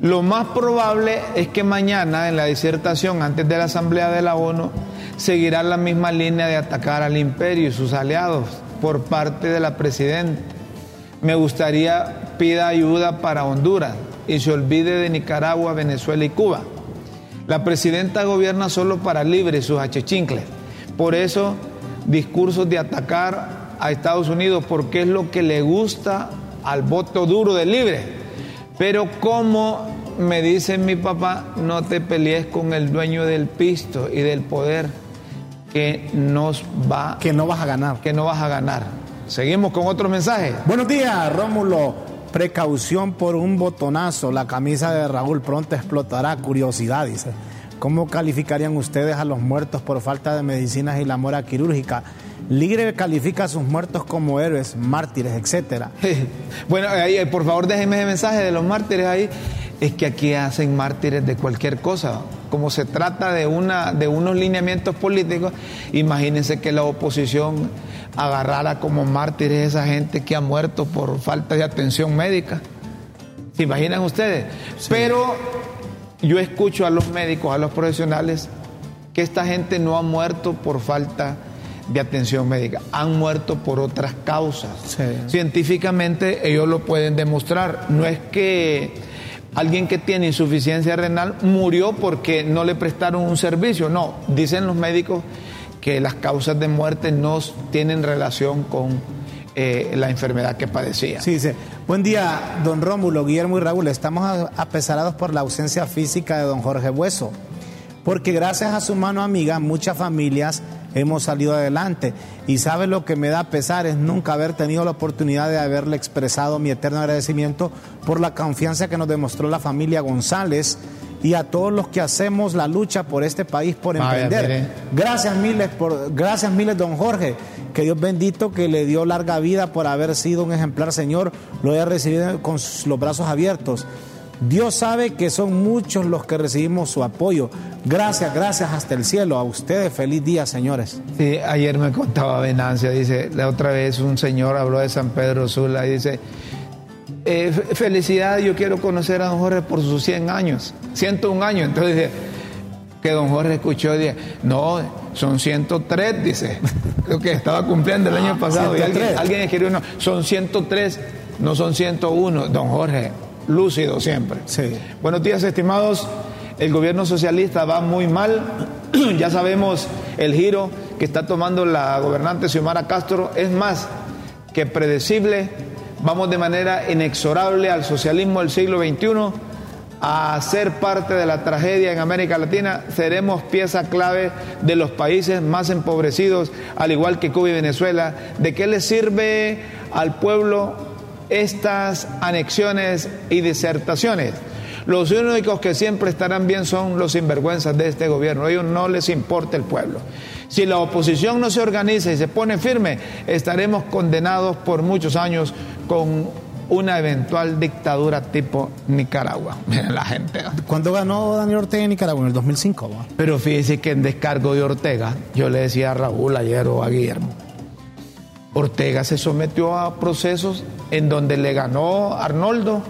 Lo más probable es que mañana en la disertación, antes de la Asamblea de la ONU, seguirá la misma línea de atacar al imperio y sus aliados por parte de la presidenta. Me gustaría pida ayuda para Honduras y se olvide de Nicaragua, Venezuela y Cuba. La presidenta gobierna solo para libre sus achechincles. Por eso, discursos de atacar a Estados Unidos, porque es lo que le gusta al voto duro de libre. Pero como me dice mi papá, no te pelees con el dueño del pisto y del poder que nos va que no vas a ganar. que no vas a ganar. Seguimos con otro mensaje. Buenos días Rómulo. Precaución por un botonazo. La camisa de Raúl pronto explotará. Curiosidad dice. ¿Cómo calificarían ustedes a los muertos por falta de medicinas y la mora quirúrgica? Ligre califica a sus muertos como héroes, mártires, etcétera. [laughs] bueno, ahí, por favor déjenme el mensaje de los mártires ahí. Es que aquí hacen mártires de cualquier cosa como se trata de, una, de unos lineamientos políticos, imagínense que la oposición agarrara como mártires a esa gente que ha muerto por falta de atención médica. ¿Se imaginan ustedes? Pero yo escucho a los médicos, a los profesionales, que esta gente no ha muerto por falta de atención médica, han muerto por otras causas. Científicamente ellos lo pueden demostrar. No es que alguien que tiene insuficiencia renal murió porque no le prestaron un servicio. No, dicen los médicos que las causas de muerte no tienen relación con eh, la enfermedad que padecía. Sí, sí. Buen día, don Rómulo, Guillermo y Raúl. Estamos apesarados por la ausencia física de don Jorge Bueso, porque gracias a su mano amiga muchas familias hemos salido adelante. Y sabe lo que me da pesar es nunca haber tenido la oportunidad de haberle expresado mi eterno agradecimiento por la confianza que nos demostró la familia González y a todos los que hacemos la lucha por este país por emprender. Gracias miles por gracias miles don Jorge, que Dios bendito que le dio larga vida por haber sido un ejemplar Señor, lo haya recibido con los brazos abiertos. Dios sabe que son muchos los que recibimos su apoyo. Gracias, gracias hasta el cielo. A ustedes, feliz día, señores. Sí, ayer me contaba Venancia, dice, la otra vez un señor habló de San Pedro Sula y dice, eh, felicidad, yo quiero conocer a don Jorge por sus 100 años, 101 años. Entonces dice, que don Jorge escuchó y dice, no, son 103, dice, [laughs] lo que estaba cumpliendo el año pasado. Y alguien, alguien escribió, no, son 103, no son 101. Don Jorge, lúcido siempre. Sí. Buenos días, estimados. El gobierno socialista va muy mal. [clears throat] ya sabemos el giro que está tomando la gobernante Xiomara Castro. Es más que predecible. Vamos de manera inexorable al socialismo del siglo XXI a ser parte de la tragedia en América Latina, seremos pieza clave de los países más empobrecidos, al igual que Cuba y Venezuela. ¿De qué le sirve al pueblo estas anexiones y disertaciones. Los únicos que siempre estarán bien son los sinvergüenzas de este gobierno. A ellos no les importa el pueblo. Si la oposición no se organiza y se pone firme, estaremos condenados por muchos años con una eventual dictadura tipo Nicaragua. [laughs] Miren la gente. ¿Cuándo ganó Daniel Ortega en Nicaragua? En el 2005. Pero fíjese que en descargo de Ortega, yo le decía a Raúl ayer o a Guillermo, Ortega se sometió a procesos en donde le ganó Arnoldo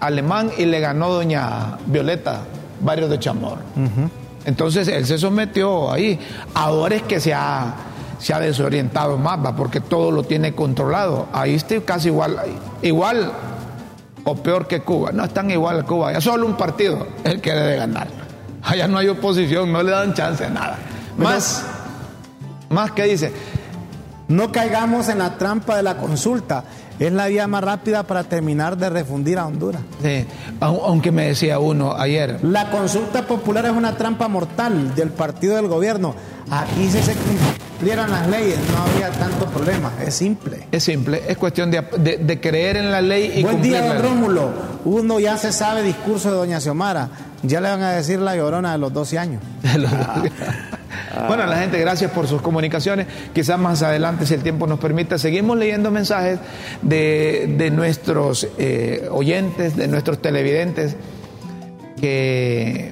Alemán y le ganó doña Violeta Barrio de Chamor. Entonces él se sometió ahí. Ahora es que se ha, se ha desorientado más, porque todo lo tiene controlado. Ahí está casi igual, igual o peor que Cuba. No es tan igual a Cuba, ya solo un partido el que debe ganar. Allá no hay oposición, no le dan chance a nada. Más, más que dice, no caigamos en la trampa de la consulta. Es la vía más rápida para terminar de refundir a Honduras. Sí, aunque me decía uno ayer. La consulta popular es una trampa mortal del partido del gobierno. Aquí si se cumplieran las leyes no habría tanto problema. Es simple. Es simple, es cuestión de, creer en la ley y Buen día, don Rómulo. Uno ya se sabe discurso de doña Xiomara. Ya le van a decir la llorona de los 12 años. [laughs] [laughs] Bueno, la gente, gracias por sus comunicaciones. Quizás más adelante, si el tiempo nos permita, seguimos leyendo mensajes de, nuestros eh, oyentes, de nuestros televidentes que,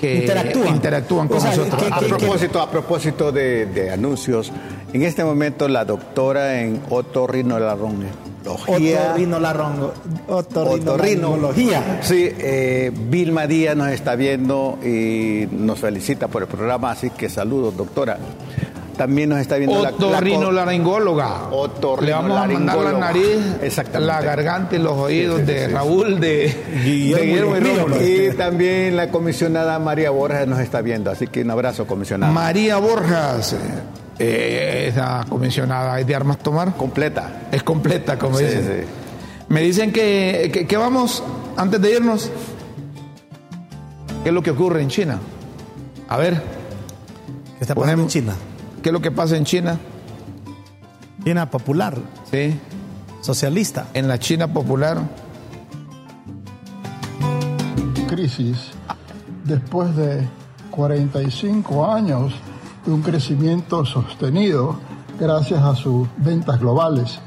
interactúan, con nosotros. a, propósito, a propósito de, anuncios, en este momento la doctora en otorrinolaringología Otorrinolaringología. Sí, eh, Vilma Díaz nos está viendo y nos felicita por el programa, así que saludos, doctora. También nos está viendo la, otorrinolaringóloga. Le vamos a mandar la nariz, la garganta y los oídos de Raúl, de Guillermo, y, y también la comisionada María Borjas nos está viendo, así que un abrazo, comisionada. María Borjas. Eh, esa comisionada es de armas tomar. Completa. Es completa, como dicen. Me dicen que, que, vamos, antes de irnos, ¿qué es lo que ocurre en China? A ver. ¿Qué está pasando en China? ¿Qué es lo que pasa en China? China popular. Sí. Socialista. En la China popular. Crisis después de 45 años un crecimiento sostenido gracias a sus ventas globales.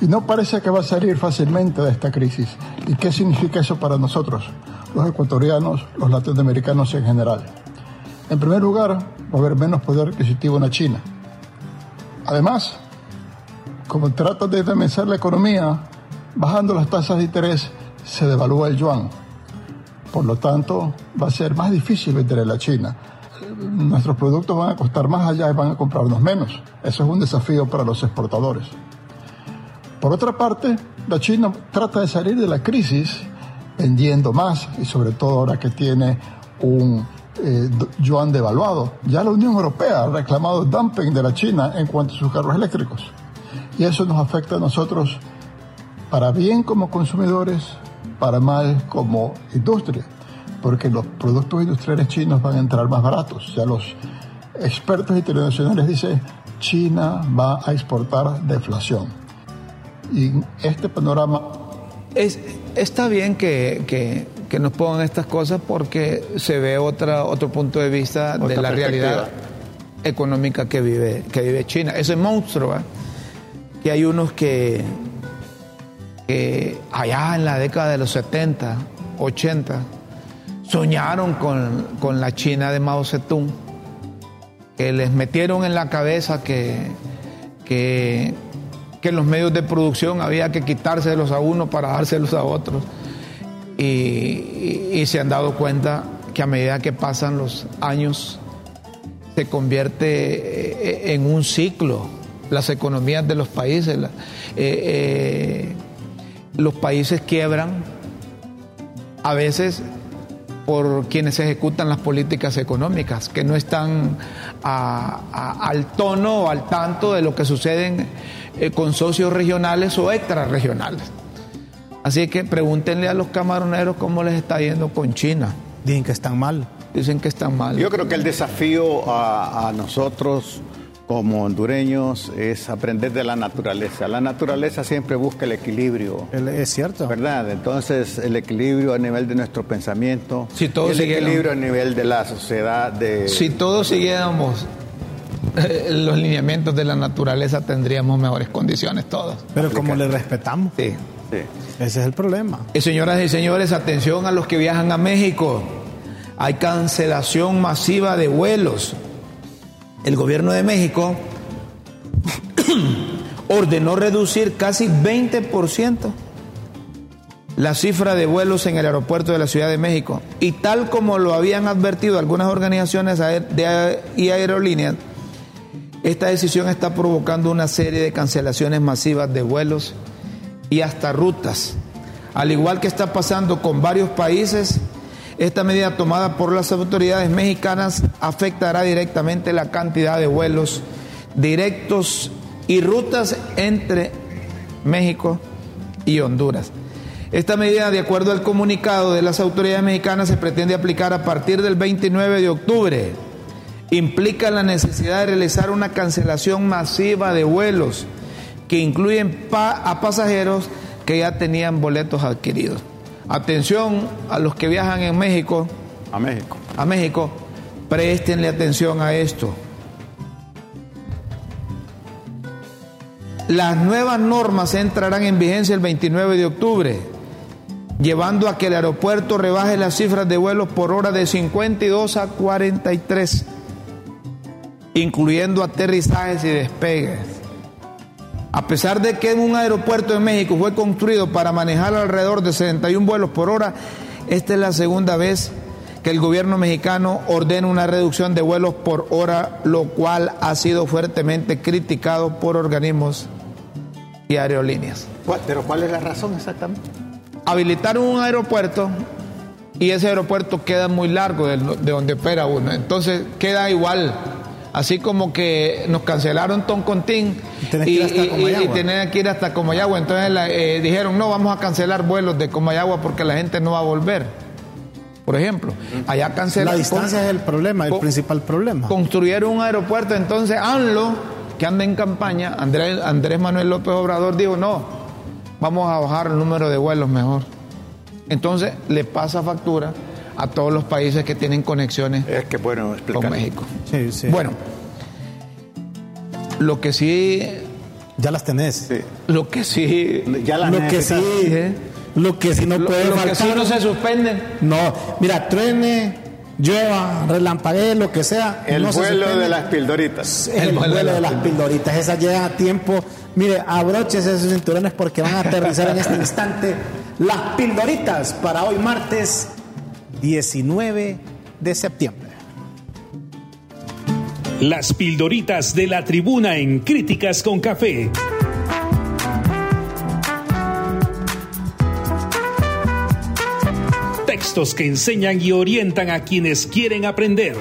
Y no parece que va a salir fácilmente de esta crisis. ¿Y qué significa eso para nosotros, los ecuatorianos, los latinoamericanos en general? En primer lugar, va a haber menos poder adquisitivo en la China. Además, como trata de demensar la economía, bajando las tasas de interés, se devalúa el yuan. Por lo tanto, va a ser más difícil vender en la China nuestros productos van a costar más allá y van a comprarnos menos. Eso es un desafío para los exportadores. Por otra parte, la China trata de salir de la crisis vendiendo más y sobre todo ahora que tiene un eh, yuan devaluado. Ya la Unión Europea ha reclamado dumping de la China en cuanto a sus carros eléctricos. Y eso nos afecta a nosotros para bien como consumidores, para mal como industria porque los productos industriales chinos van a entrar más baratos. Ya los expertos internacionales dicen, China va a exportar deflación. Y este panorama... Es, está bien que, que, nos pongan estas cosas porque se ve otra, otro punto de vista de la realidad económica que vive, que vive China. Ese monstruo, ¿eh? que hay unos que, que allá en la década de los 70, 80, soñaron con, la China de Mao Zedong, que les metieron en la cabeza que, que, los medios de producción había que quitárselos a uno para dárselos a otros. Y, se han dado cuenta que a medida que pasan los años se convierte eh, en un ciclo las economías de los países. Eh, eh, los países quiebran, a veces por quienes ejecutan las políticas económicas, que no están al tono o al tanto de lo que sucede eh, con socios regionales o extrarregionales. Así que pregúntenle a los camaroneros cómo les está yendo con China. Dicen que están mal. Dicen que están mal. Yo creo que el desafío a, a nosotros como hondureños es aprender de la naturaleza. La naturaleza siempre busca el equilibrio. Es cierto. ¿Verdad? Entonces, el equilibrio a nivel de nuestro pensamiento, si todos el equilibrio a nivel de la sociedad. De... Si todos siguiéramos eh, los lineamientos de la naturaleza, tendríamos mejores condiciones todos. Pero como le respetamos. Sí. sí. Ese es el problema. Y señoras y señores, atención a los que viajan a México. Hay cancelación masiva de vuelos el gobierno de México [coughs] ordenó reducir casi 20% la cifra de vuelos en el aeropuerto de la Ciudad de México. Y tal como lo habían advertido algunas organizaciones y aerolíneas, esta decisión está provocando una serie de cancelaciones masivas de vuelos y hasta rutas. Al igual que está pasando con varios países, esta medida tomada por las autoridades mexicanas afectará directamente la cantidad de vuelos directos y rutas entre México y Honduras. Esta medida, de acuerdo al comunicado de las autoridades mexicanas, se pretende aplicar a partir del 29 de octubre. Implica la necesidad de realizar una cancelación masiva de vuelos que incluyen a pasajeros que ya tenían boletos adquiridos. Atención a los que viajan en México. A México. A México. Préstenle atención a esto. Las nuevas normas entrarán en vigencia el 29 de octubre, llevando a que el aeropuerto rebaje las cifras de vuelos por hora de 52 a 43, incluyendo aterrizajes y despegues. A pesar de que un aeropuerto en México fue construido para manejar alrededor de 71 vuelos por hora, esta es la segunda vez que el gobierno mexicano ordena una reducción de vuelos por hora, lo cual ha sido fuertemente criticado por organismos y aerolíneas. ¿Pero cuál es la razón exactamente? Habilitaron un aeropuerto y ese aeropuerto queda muy largo de, donde opera uno. Entonces queda igual. Así como que nos cancelaron Toncontín y, y, tener que ir hasta Comayagua. Entonces eh, dijeron, no, vamos a cancelar vuelos de Comayagua porque la gente no va a volver. Por ejemplo, allá cancelaron. La distancia es el problema, el principal problema. Construyeron un aeropuerto, entonces ANLO que anda en campaña, Andrés, Andrés Manuel López Obrador dijo, no, vamos a bajar el número de vuelos mejor. Entonces le pasa factura a todos los países que tienen conexiones es que, bueno, con México. Bueno, lo que sí... Ya las tenés. Lo que sí... Ya las lo que sí... Lo que sí no puede lo, que sí no se suspende. No, mira, truene, llueva, relampaguee, lo que sea. El vuelo de las pildoritas. El, vuelo, de, las pildoritas. Esa llega a tiempo. Mire, abróchese esos cinturones porque van a aterrizar en este instante las pildoritas para hoy martes 19 de septiembre. Las pildoritas de la tribuna en Críticas con Café. Textos que enseñan y orientan a quienes quieren aprender.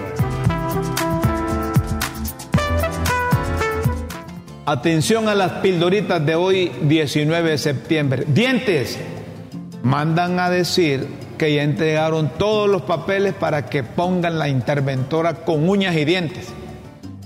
Atención a las pildoritas de hoy, 19 de septiembre. Dientes. Mandan a decir que ya entregaron todos los papeles para que pongan la interventora con uñas y dientes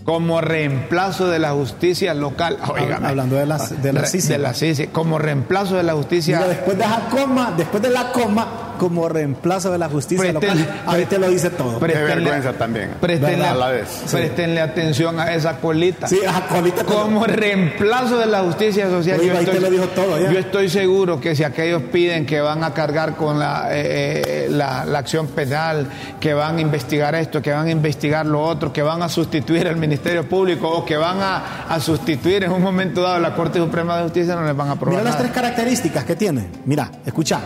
como reemplazo de la justicia local. Hablando de las de la De como reemplazo de la justicia. después de la coma, después de la coma, como reemplazo de la justicia local. Ahí te lo dice todo. Qué vergüenza también. Prestenle, a la vez. Prestenle atención a esa colita. Sí, a colita. Como reemplazo de la justicia social. yo, estoy, lo dijo todo, yo estoy seguro que si aquellos piden que van a cargar con la, eh, eh, la, la acción penal, que van a investigar esto, que van a investigar lo otro, que van a sustituir al Ministerio Público o que van a, a sustituir en un momento dado la Corte Suprema de Justicia, no les van a aprobar. Mira las tres características que tiene. Mira, escucha.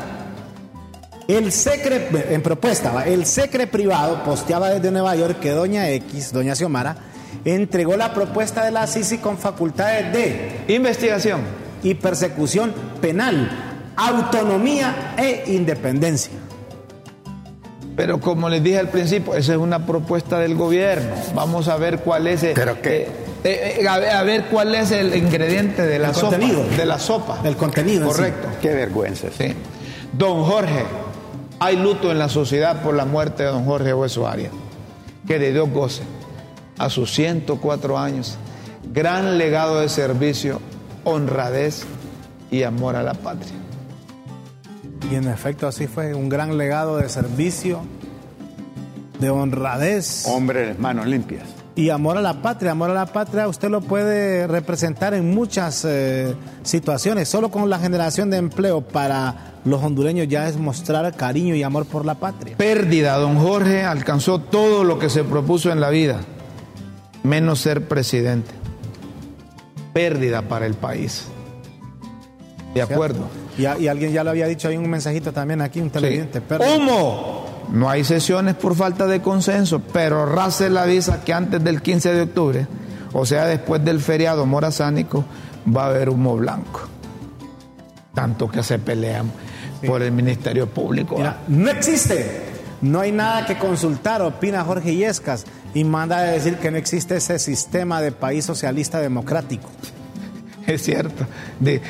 El secre, en propuesta, el secre privado posteaba desde Nueva York que Doña X, Doña Xiomara, entregó la propuesta de la CICI con facultades de investigación y persecución penal, autonomía e independencia. Pero como les dije al principio, esa es una propuesta del gobierno. Vamos a ver cuál es el, ¿Pero qué? Eh, eh, a, ver, cuál es el ingrediente de la sopa. De la sopa. El contenido. Correcto. Qué vergüenza. Sí. Don Jorge, hay luto en la sociedad por la muerte de don Jorge Hueso Arias, que de Dios goce a sus 104 años, gran legado de servicio, honradez y amor a la patria. Y en efecto así fue, un gran legado de servicio, de honradez. Hombre de manos limpias. Y amor a la patria, amor a la patria usted lo puede representar en muchas eh, situaciones. Solo con la generación de empleo para los hondureños ya es mostrar cariño y amor por la patria. Pérdida, don Jorge alcanzó todo lo que se propuso en la vida, menos ser presidente. Pérdida para el país. De acuerdo. Y, alguien ya lo había dicho, hay un mensajito también aquí, un televidente. ¿Cómo? No hay sesiones por falta de consenso, pero Russell avisa que antes del 15 de octubre, o sea, después del feriado morazánico, va a haber humo blanco. Tanto que se pelean por el Ministerio Público. no existe, no hay nada que consultar, opina Jorge Yescas, y manda a decir que no existe ese sistema de país socialista democrático. [laughs] Es cierto.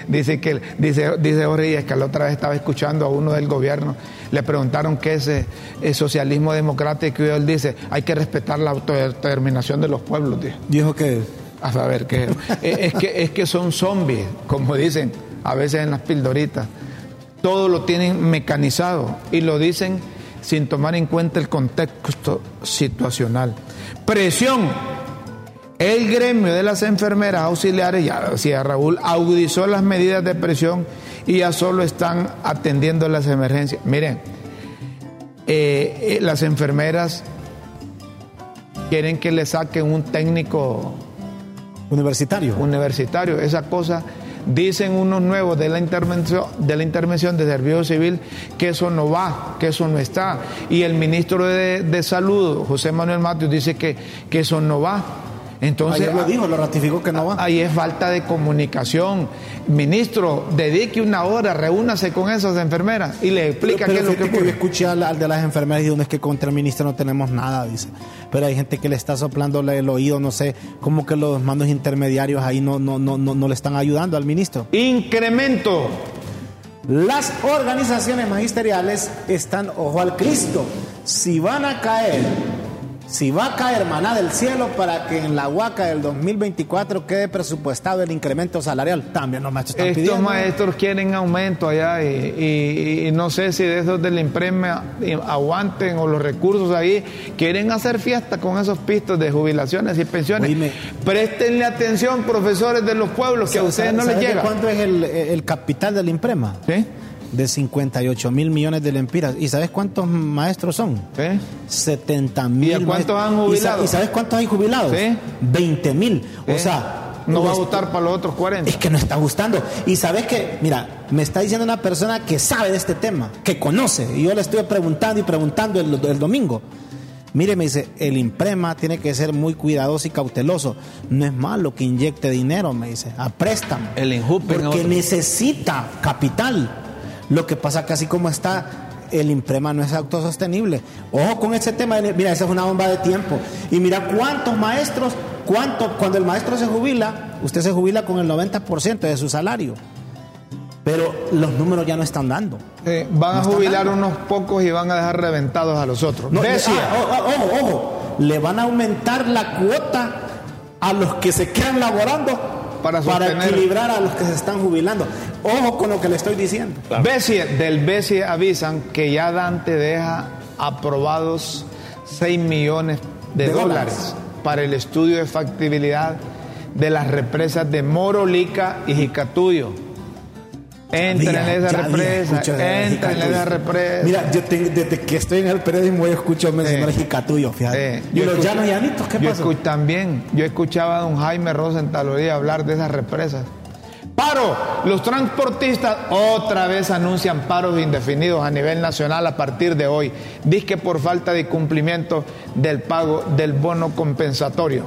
Dice que dice dice Jorge que la otra vez estaba escuchando a uno del gobierno, le preguntaron qué es el eh, socialismo democrático y él dice, hay que respetar la autodeterminación de los pueblos. Dijo que a saber qué [laughs] es que es que son zombies, como dicen a veces en las pildoritas. Todo lo tienen mecanizado y lo dicen sin tomar en cuenta el contexto situacional. Presión el gremio de las enfermeras auxiliares, ya decía Raúl, agudizó las medidas de presión y ya solo están atendiendo las emergencias. Miren, eh, eh, las enfermeras quieren que le saquen un técnico universitario. Universitario, esa cosa dicen unos nuevos de la intervención de la intervención de servicio civil que eso no va, que eso no está. Y el ministro de, de Salud, José Manuel Matios, dice que, que eso no va. Entonces, lo dijo, lo ratificó que no va. Ahí es falta de comunicación. Ministro, dedique una hora, reúnase con esas enfermeras y le explica qué es lo que, que Yo escuché al, de las enfermeras y donde es que contra el ministro no tenemos nada, dice. Pero hay gente que le está soplando el oído, no sé, como que los mandos intermediarios ahí no, no, no, no, no le están ayudando al ministro. Incremento. Las organizaciones magisteriales están ojo al Cristo. Si van a caer si va a caer maná del cielo para que en la huaca del 2024 quede presupuestado el incremento salarial, también los maestros están Estos maestros quieren aumento allá y, no sé si de esos del imprema aguanten o los recursos ahí, quieren hacer fiesta con esos pistos de jubilaciones y pensiones. Préstenle atención, profesores de los pueblos, que a ustedes no les llega. ¿Cuánto es el, el capital del imprema? ¿Sí? De 58 mil millones de lempiras. ¿Y sabes cuántos maestros son? ¿Eh? 70 mil. ¿Y cuántos han jubilado? ¿Y, sabes cuántos hay jubilados? ¿Sí? 20 mil. O sea... No va a gustar para los otros 40. Es que no está gustando. Y sabes que, mira, me está diciendo una persona que sabe de este tema, que conoce. Y yo le estoy preguntando y preguntando el, el domingo. Mire, me dice, el imprema tiene que ser muy cuidadoso y cauteloso. No es malo que inyecte dinero, me dice, a préstamo. El enjupe. Porque necesita capital. Lo que pasa que así como está, el imprema no es autosostenible. Ojo con ese tema, mira, esa es una bomba de tiempo. Y mira cuántos maestros, cuánto, cuando el maestro se jubila, usted se jubila con el 90% de su salario. Pero los números ya no están dando. van a jubilar unos pocos y van a dejar reventados a los otros. No, ah, ojo, ojo, le van a aumentar la cuota a los que se quedan laborando para, equilibrar a los que se están jubilando. Ojo con lo que le estoy diciendo. del BESIE avisan que ya Dante deja aprobados 6 millones de, dólares. para el estudio de factibilidad de las represas de Morolica y Jicatuyo. Entra en esa represa, entra en esa represa. Mira, yo desde que estoy en el periodismo yo escucho mencionar eh, Jicatuyo, fíjate. Eh, y los llanos llanitos, ¿qué pasa? También, yo escuchaba a don Jaime Rosenthal hablar de esas represas. Paro. Los transportistas otra vez anuncian paros indefinidos a nivel nacional a partir de hoy. Dice por falta de cumplimiento del pago del bono compensatorio.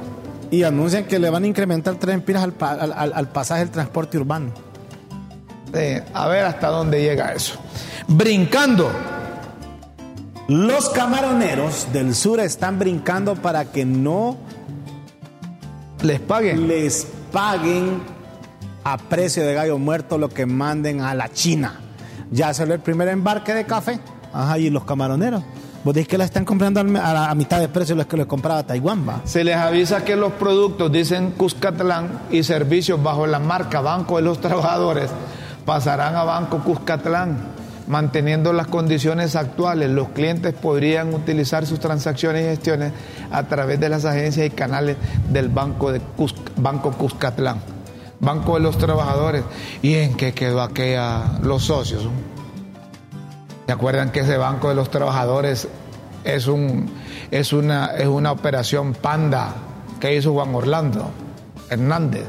Y anuncian que le van a incrementar tres empiras al, al, pasaje del transporte urbano. A ver hasta dónde llega eso. Brincando. Los camaroneros del sur están brincando para que no les paguen. Les paguen a precio de gallo muerto lo que manden a la China. Ya salió el primer embarque de café. Ajá, y los camaroneros. Vos decís que la están comprando a, mitad de precio los que les compraba Taiwán, va. Se les avisa que los productos, dicen Cuscatlán, y servicios bajo la marca Banco de los Trabajadores pasarán a Banco Cuscatlán, manteniendo las condiciones actuales. Los clientes podrían utilizar sus transacciones y gestiones a través de las agencias y canales del Banco, de Banco Cuscatlán. Banco de los Trabajadores. ¿Y en qué quedó aquella los socios? ¿Se acuerdan que ese Banco de los Trabajadores es, un, es, una, es una operación panda que hizo Juan Orlando Hernández?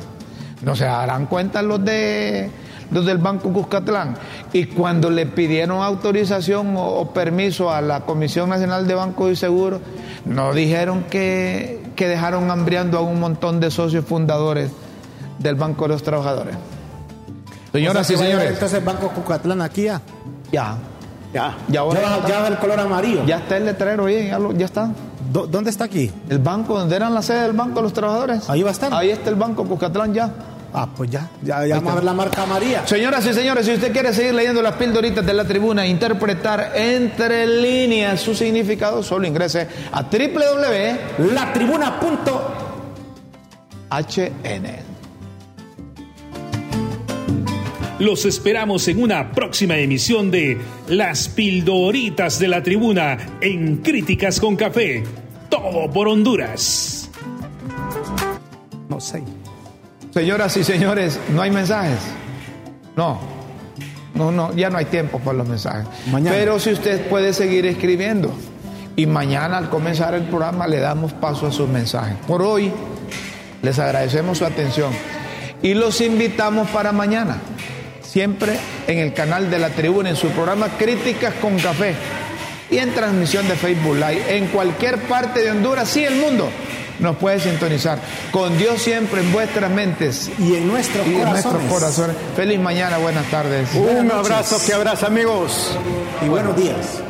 No se darán cuenta los de los del Banco Cuscatlán. Y cuando le pidieron autorización o, permiso a la Comisión Nacional de Bancos y Seguros, no dijeron que, que dejaron hambriando a un montón de socios fundadores del Banco de los Trabajadores. Señoras y señores. Entonces, Banco Cucatlán aquí ya. Ya. Ya. Ya, ahora ya, el color amarillo. Ya está el letrero ahí, ya, está. ¿Dónde está aquí? El banco, donde eran la sede del Banco de los Trabajadores. Ahí va a estar. Ahí está el Banco Cucatlán ya. Ah, pues ya, ya, ya vamos a ver la marca María. Señoras y señores, si usted quiere seguir leyendo las pildoritas de la tribuna, interpretar entre líneas su significado, solo ingrese a www.latribuna.hn. Los esperamos en una próxima emisión de Las Pildoritas de la Tribuna en Críticas con Café. Todo por Honduras. No sé. Señoras y señores, ¿no hay mensajes? No. No, no, ya no hay tiempo para los mensajes. Mañana. Pero si usted puede seguir escribiendo y mañana al comenzar el programa le damos paso a sus mensajes. Por hoy les agradecemos su atención y los invitamos para mañana, siempre en el canal de la tribuna, en su programa Críticas con Café y en transmisión de Facebook Live en cualquier parte de Honduras y el mundo. Nos puede sintonizar. Con Dios siempre en vuestras mentes Y en nuestros y en corazones. nuestros corazones. Feliz mañana, buenas tardes. Un abrazo que abraza amigos. Y buenos días.